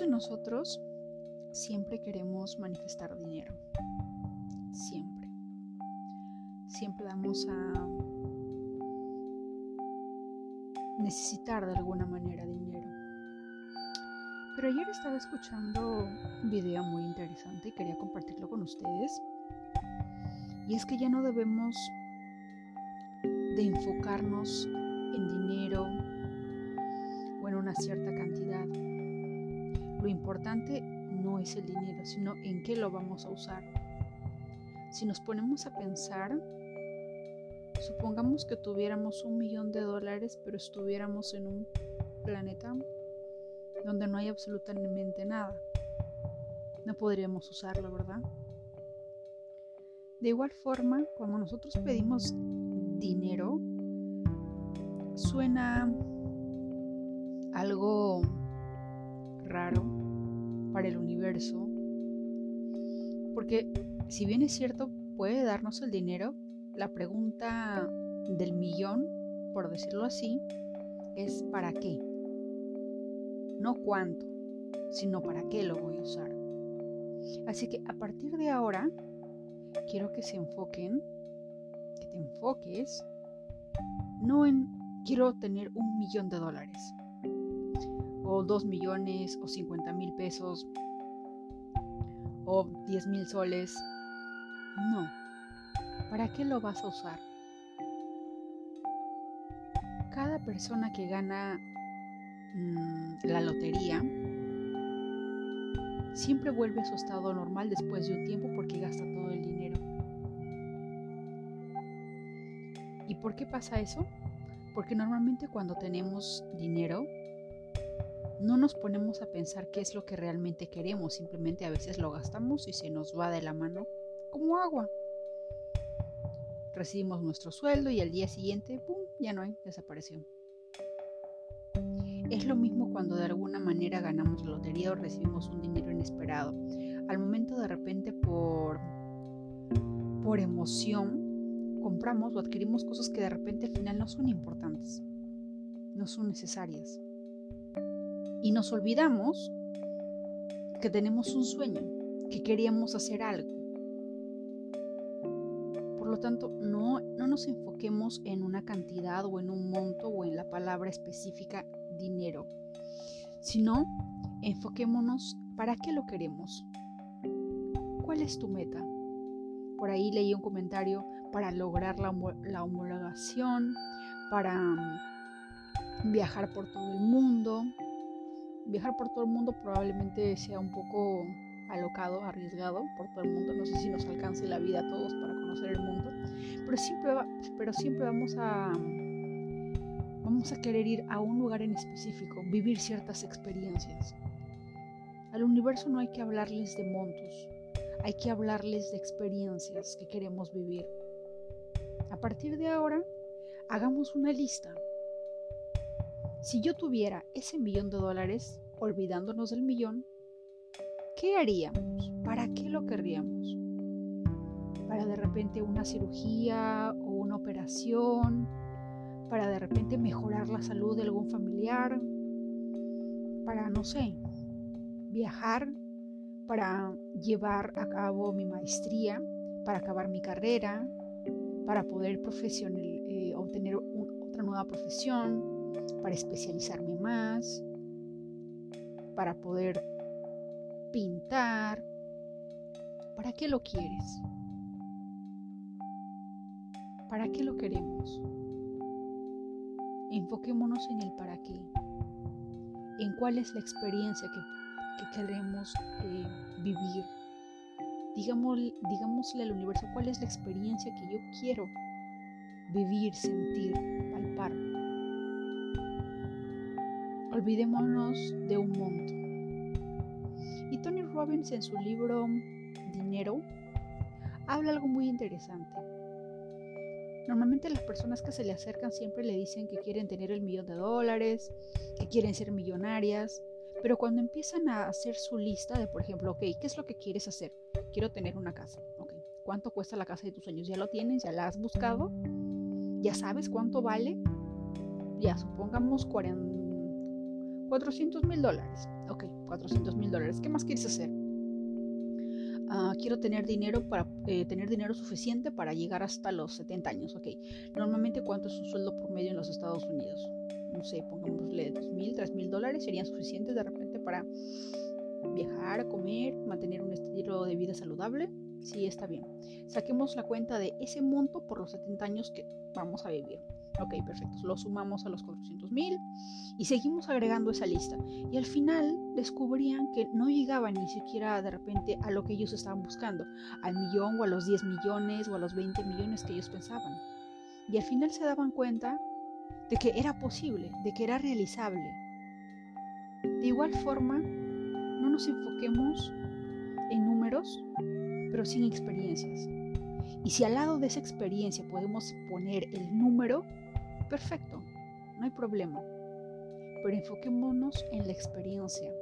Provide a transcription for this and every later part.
De nosotros siempre queremos manifestar dinero. Siempre. Siempre vamos a necesitar de alguna manera dinero. Pero ayer estaba escuchando un video muy interesante y quería compartirlo con ustedes. Y es que ya no debemos de enfocarnos en dinero o en una cierta cantidad. Lo importante no es el dinero, sino en qué lo vamos a usar. Si nos ponemos a pensar, supongamos que tuviéramos un millón de dólares, pero estuviéramos en un planeta donde no hay absolutamente nada. No podríamos usarlo, ¿verdad? De igual forma, cuando nosotros pedimos dinero, suena algo raro para el universo, porque si bien es cierto, puede darnos el dinero, la pregunta del millón, por decirlo así, es ¿para qué? No cuánto, sino para qué lo voy a usar. Así que a partir de ahora, quiero que se enfoquen, que te enfoques, no en quiero tener un millón de dólares, o dos millones, o cincuenta mil pesos, o diez mil soles. No. ¿Para qué lo vas a usar? Cada persona que gana mmm, la lotería siempre vuelve a su estado normal después de un tiempo porque gasta todo el dinero. ¿Y por qué pasa eso? Porque normalmente cuando tenemos dinero, no nos ponemos a pensar qué es lo que realmente queremos, simplemente a veces lo gastamos y se nos va de la mano como agua. Recibimos nuestro sueldo y al día siguiente, ¡pum!, ya no hay, desapareció. Es lo mismo cuando de alguna manera ganamos la lotería o recibimos un dinero inesperado. Al momento de repente por, por emoción compramos o adquirimos cosas que de repente al final no son importantes, no son necesarias. Y nos olvidamos que tenemos un sueño, que queríamos hacer algo. Por lo tanto, no, no nos enfoquemos en una cantidad o en un monto o en la palabra específica dinero, sino enfoquémonos para qué lo queremos. ¿Cuál es tu meta? Por ahí leí un comentario para lograr la, la homologación, para mm, viajar por todo el mundo, viajar por todo el mundo probablemente sea un poco alocado, arriesgado por todo el mundo. No sé si nos alcance la vida a todos para conocer el mundo, pero siempre, va, pero siempre vamos a vamos a querer ir a un lugar en específico, vivir ciertas experiencias. Al universo no hay que hablarles de montos, hay que hablarles de experiencias que queremos vivir. A partir de ahora, hagamos una lista si yo tuviera ese millón de dólares, olvidándonos del millón, ¿qué haríamos? ¿Para qué lo querríamos? ¿Para de repente una cirugía o una operación? ¿Para de repente mejorar la salud de algún familiar? ¿Para, no sé, viajar? ¿Para llevar a cabo mi maestría? ¿Para acabar mi carrera? ¿Para poder eh, obtener otra nueva profesión? Para especializarme más, para poder pintar. ¿Para qué lo quieres? ¿Para qué lo queremos? Enfoquémonos en el para qué, en cuál es la experiencia que, queremos eh, vivir. Digámosle, digámosle al universo cuál es la experiencia que yo quiero vivir, sentir, palpar. Olvidémonos de un monto. Y Tony Robbins en su libro Dinero habla algo muy interesante. Normalmente las personas que se le acercan siempre le dicen que quieren tener el millón de dólares, que quieren ser millonarias, pero cuando empiezan a hacer su lista de, por ejemplo, ok, ¿qué es lo que quieres hacer? Quiero tener una casa. Ok, ¿cuánto cuesta la casa de tus sueños? ¿Ya lo tienes? ¿Ya la has buscado? ¿Ya sabes cuánto vale? Ya, supongamos 40 400 mil dólares. Ok, 400 mil dólares. ¿Qué más quieres hacer? Ah, quiero tener dinero para eh, tener dinero suficiente para llegar hasta los 70 años. Ok, normalmente cuánto es un sueldo promedio en los Estados Unidos? No sé, pongámosle 2 mil, 3 mil dólares serían suficientes de repente para viajar, comer, mantener un estilo de vida saludable. Sí, está bien. Saquemos la cuenta de ese monto por los 70 años que vamos a vivir. Ok, perfecto. Lo sumamos a los 400 mil y seguimos agregando esa lista. Y al final descubrían que no llegaban ni siquiera de repente a lo que ellos estaban buscando, al millón o a los 10 millones o a los 20 millones que ellos pensaban. Y al final se daban cuenta de que era posible, de que era realizable. De igual forma, no nos enfoquemos en números, pero sin experiencias. Y si al lado de esa experiencia podemos poner el número, perfecto, no hay problema. Pero enfoquémonos en la experiencia.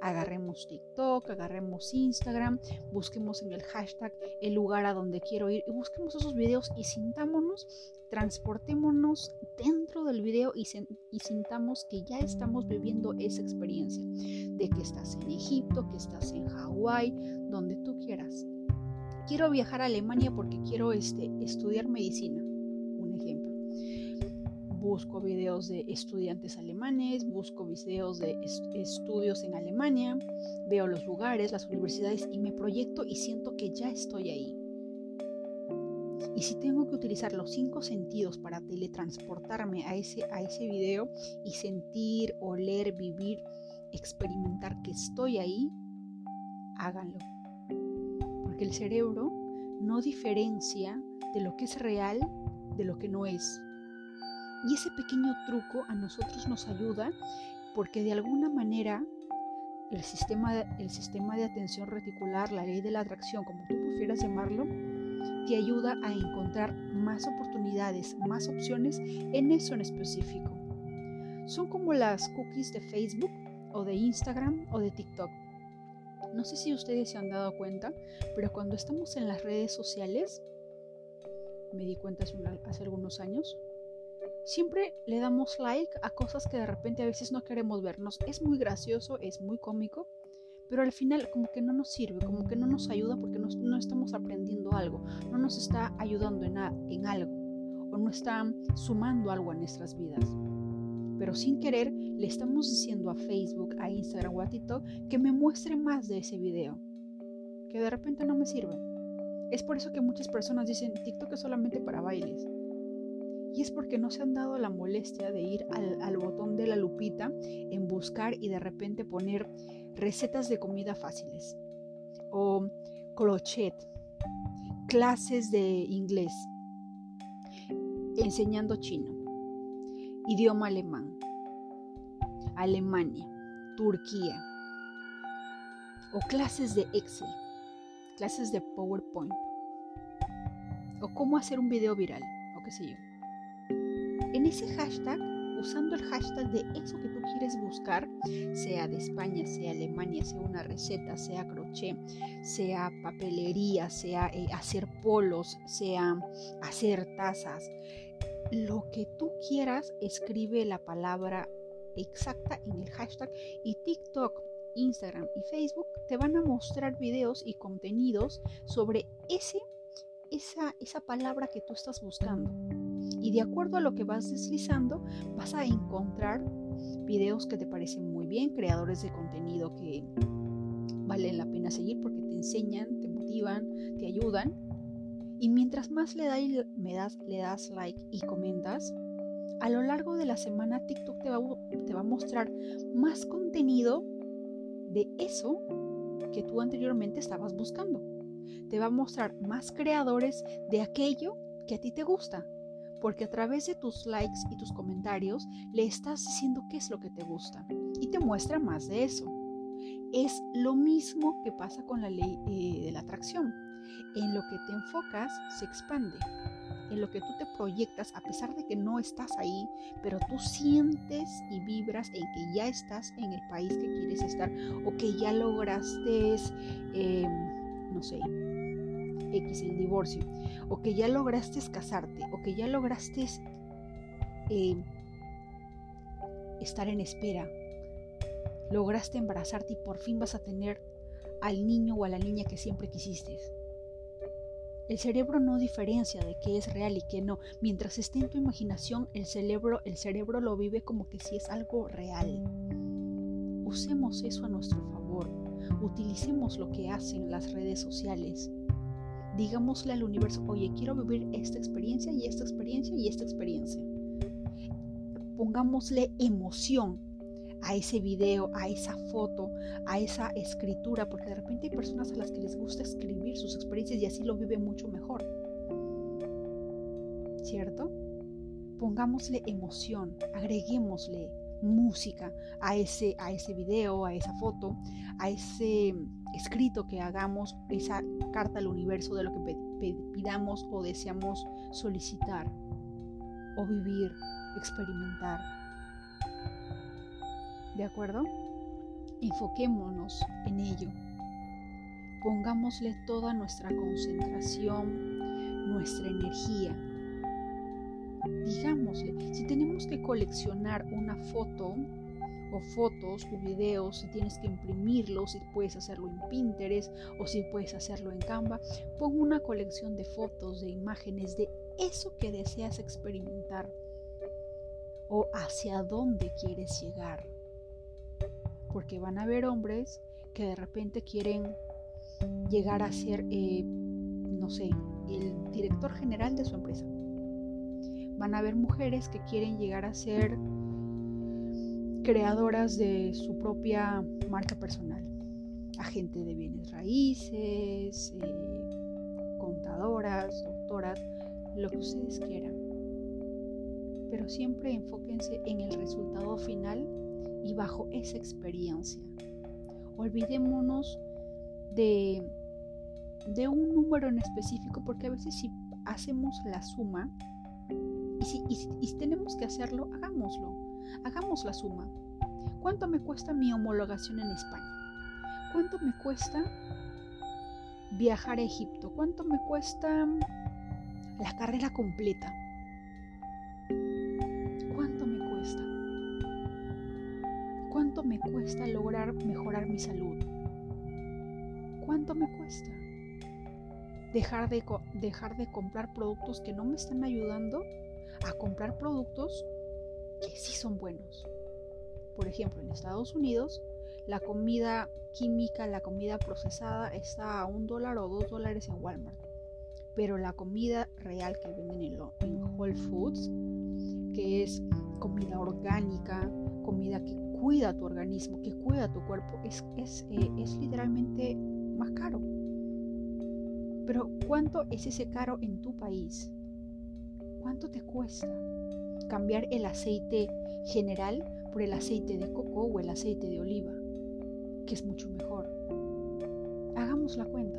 Agarremos TikTok, agarremos Instagram, busquemos en el hashtag el lugar a donde quiero ir y busquemos esos videos y sintámonos, transportémonos dentro del video y, sintamos que ya estamos viviendo esa experiencia. De que estás en Egipto, que estás en Hawái, donde tú quieras. Quiero viajar a Alemania porque quiero este, estudiar medicina busco videos de estudiantes alemanes, busco videos de estudios en Alemania, veo los lugares, las universidades y me proyecto y siento que ya estoy ahí. Y si tengo que utilizar los cinco sentidos para teletransportarme a ese, a ese video y sentir, oler, vivir, experimentar que estoy ahí, háganlo. Porque el cerebro no diferencia de lo que es real de lo que no es. Y ese pequeño truco a nosotros nos ayuda porque de alguna manera el sistema, el sistema de atención reticular, la ley de la atracción, como tú prefieras llamarlo, te ayuda a encontrar más oportunidades, más opciones en eso en específico. Son como las cookies de Facebook o de Instagram o de TikTok. No sé si ustedes se han dado cuenta, pero cuando estamos en las redes sociales, me di cuenta hace algunos años, siempre le damos like a cosas que de repente a veces no queremos vernos. Es muy gracioso, es muy cómico, pero al final como que no nos sirve, como que no nos ayuda porque no, estamos aprendiendo algo, no nos está ayudando en, en algo o no está sumando algo a nuestras vidas. Pero sin querer le estamos diciendo a Facebook, a Instagram o a TikTok que me muestre más de ese video, que de repente no me sirve. Es por eso que muchas personas dicen TikTok es solamente para bailes. Y es porque no se han dado la molestia de ir al, botón de la lupita en buscar y de repente poner recetas de comida fáciles. O crochet, clases de inglés, enseñando chino, idioma alemán, Alemania, Turquía, o clases de Excel, clases de PowerPoint, o cómo hacer un video viral, o qué sé yo en ese hashtag, usando el hashtag de eso que tú quieres buscar, sea de España, sea Alemania, sea una receta, sea crochet, sea papelería, sea eh, hacer polos, sea hacer tazas, lo que tú quieras, escribe la palabra exacta en el hashtag y TikTok, Instagram y Facebook te van a mostrar videos y contenidos sobre ese, esa, esa palabra que tú estás buscando. Y de acuerdo a lo que vas deslizando, vas a encontrar videos que te parecen muy bien, creadores de contenido que valen la pena seguir porque te enseñan, te motivan, te ayudan. Y mientras más le, das, le das like y comentas, a lo largo de la semana TikTok te va, te va a mostrar más contenido de eso que tú anteriormente estabas buscando. Te va a mostrar más creadores de aquello que a ti te gusta porque a través de tus likes y tus comentarios le estás diciendo qué es lo que te gusta y te muestra más de eso. Es lo mismo que pasa con la ley eh, de la atracción. En lo que te enfocas se expande. En lo que tú te proyectas, a pesar de que no estás ahí, pero tú sientes y vibras en que ya estás en el país que quieres estar o que ya lograste, eh, no sé, X, el divorcio, o que ya lograste casarte, o que ya lograste eh, estar en espera lograste embarazarte y por fin vas a tener al niño o a la niña que siempre quisiste. El cerebro no diferencia de qué es real y qué no. Mientras esté en tu imaginación, el cerebro, el cerebro lo vive como que si es algo real. Usemos eso a nuestro favor. Utilicemos lo que hacen las redes sociales. Digámosle al universo, oye, quiero vivir esta experiencia y esta experiencia y esta experiencia. Pongámosle emoción a ese video, a esa foto, a esa escritura, porque de repente hay personas a las que les gusta escribir sus experiencias y así lo viven mucho mejor. ¿Cierto? Pongámosle emoción, agreguémosle música a ese, a ese video, a esa foto, a ese escrito que hagamos, esa carta al universo de lo que pidamos o deseamos solicitar o vivir, experimentar. ¿De acuerdo? Enfoquémonos en ello. Pongámosle toda nuestra concentración, nuestra energía. Digámosle, si tenemos que coleccionar una foto o fotos o videos, si tienes que imprimirlos, si puedes hacerlo en Pinterest o si puedes hacerlo en Canva, pon una colección de fotos, de imágenes de eso que deseas experimentar o hacia dónde quieres llegar porque van a haber hombres que de repente quieren llegar a ser, eh, no sé, el director general de su empresa. Van a haber mujeres que quieren llegar a ser creadoras de su propia marca personal, agente de bienes raíces, eh, contadoras, doctoras, lo que ustedes quieran. Pero siempre enfóquense en el resultado final y bajo esa experiencia. Olvidémonos de, de un número en específico porque a veces si hacemos la suma y si, tenemos que hacerlo, hagámoslo. Hagamos la suma. ¿Cuánto me cuesta mi homologación en España? ¿Cuánto me cuesta viajar a Egipto? ¿Cuánto me cuesta la carrera completa? ¿Cuánto me cuesta lograr mejorar mi salud? ¿Cuánto me cuesta? Dejar de, dejar de comprar productos que no me están ayudando a comprar productos que sí son buenos. Por ejemplo, en Estados Unidos, la comida química, la comida procesada está a un dólar o dos dólares en Walmart. Pero la comida real que venden en, Whole Foods, que es comida orgánica, comida que cuida tu organismo, que cuida tu cuerpo, es, es, eh, es literalmente más caro. Pero ¿cuánto es ese caro en tu país? ¿Cuánto te cuesta cambiar el aceite general por el aceite de coco o el aceite de oliva, que es mucho mejor? Hagamos la cuenta,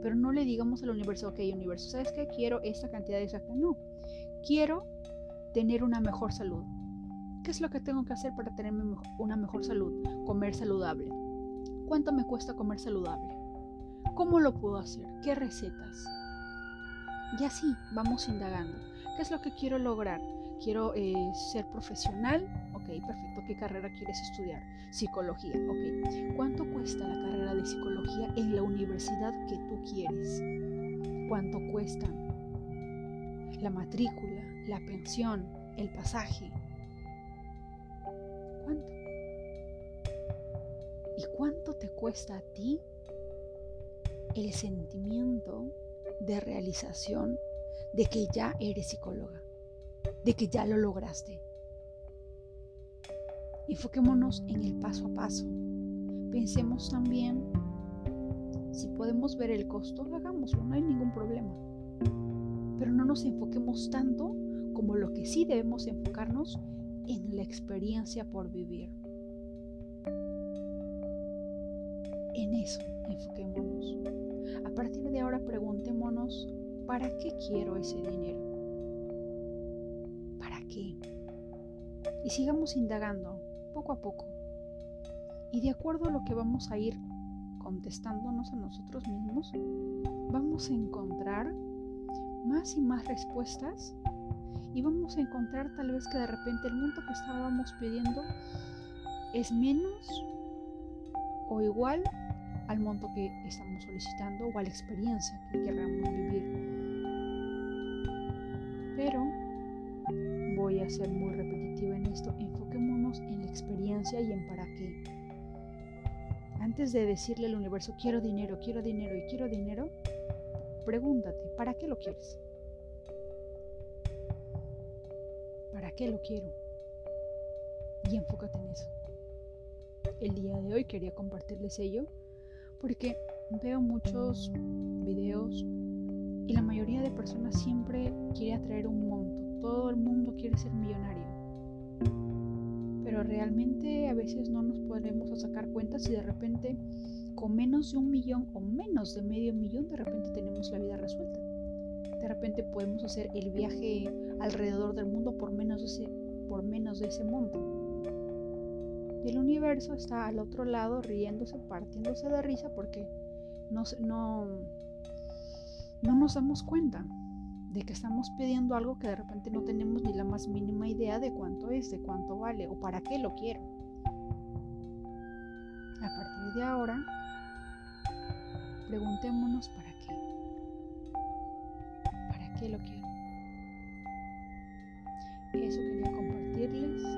pero no le digamos al universo, ok, universo, ¿sabes qué? Quiero esta cantidad exacta. No, quiero tener una mejor salud. ¿Qué es lo que tengo que hacer para tener una mejor salud? Comer saludable. ¿Cuánto me cuesta comer saludable? ¿Cómo lo puedo hacer? ¿Qué recetas? Y así vamos indagando. ¿Qué es lo que quiero lograr? Quiero eh, ser profesional. Ok, perfecto. ¿Qué carrera quieres estudiar? Psicología. Ok. ¿Cuánto cuesta la carrera de psicología en la universidad que tú quieres? ¿Cuánto cuesta la matrícula, la pensión, el pasaje? ¿Cuánto? ¿Y cuánto te cuesta a ti el sentimiento de realización de que ya eres psicóloga, de que ya lo lograste? Enfoquémonos en el paso a paso. Pensemos también, si podemos ver el costo, hagámoslo, no hay ningún problema. Pero no nos enfoquemos tanto como lo que sí debemos enfocarnos en la experiencia por vivir. En eso enfoquémonos. A partir de ahora preguntémonos, ¿para qué quiero ese dinero? ¿Para qué? Y sigamos indagando poco a poco. Y de acuerdo a lo que vamos a ir contestándonos a nosotros mismos, vamos a encontrar más y más respuestas y vamos a encontrar tal vez que de repente el monto que estábamos pidiendo es menos o igual al monto que estamos solicitando o a la experiencia que queramos vivir. Pero voy a ser muy repetitiva en esto. Enfoquémonos en la experiencia y en para qué. Antes de decirle al universo quiero dinero, quiero dinero y quiero dinero, pregúntate, ¿para qué lo quieres? ¿Para qué lo quiero? Y enfócate en eso. El día de hoy quería compartirles ello porque veo muchos videos y la mayoría de personas siempre quiere atraer un monto. Todo el mundo quiere ser millonario. Pero realmente a veces no nos podemos sacar cuentas si de repente con menos de un millón o menos de medio millón de repente tenemos la vida resuelta. De repente podemos hacer el viaje alrededor del mundo por menos de ese, por menos de ese monto. El universo está al otro lado riéndose, partiéndose de risa porque no, no, no nos damos cuenta de que estamos pidiendo algo que de repente no tenemos ni la más mínima idea de cuánto es, de cuánto vale o para qué lo quiero. A partir de ahora, preguntémonos para qué. ¿Para qué lo quiero? Eso quería compartir.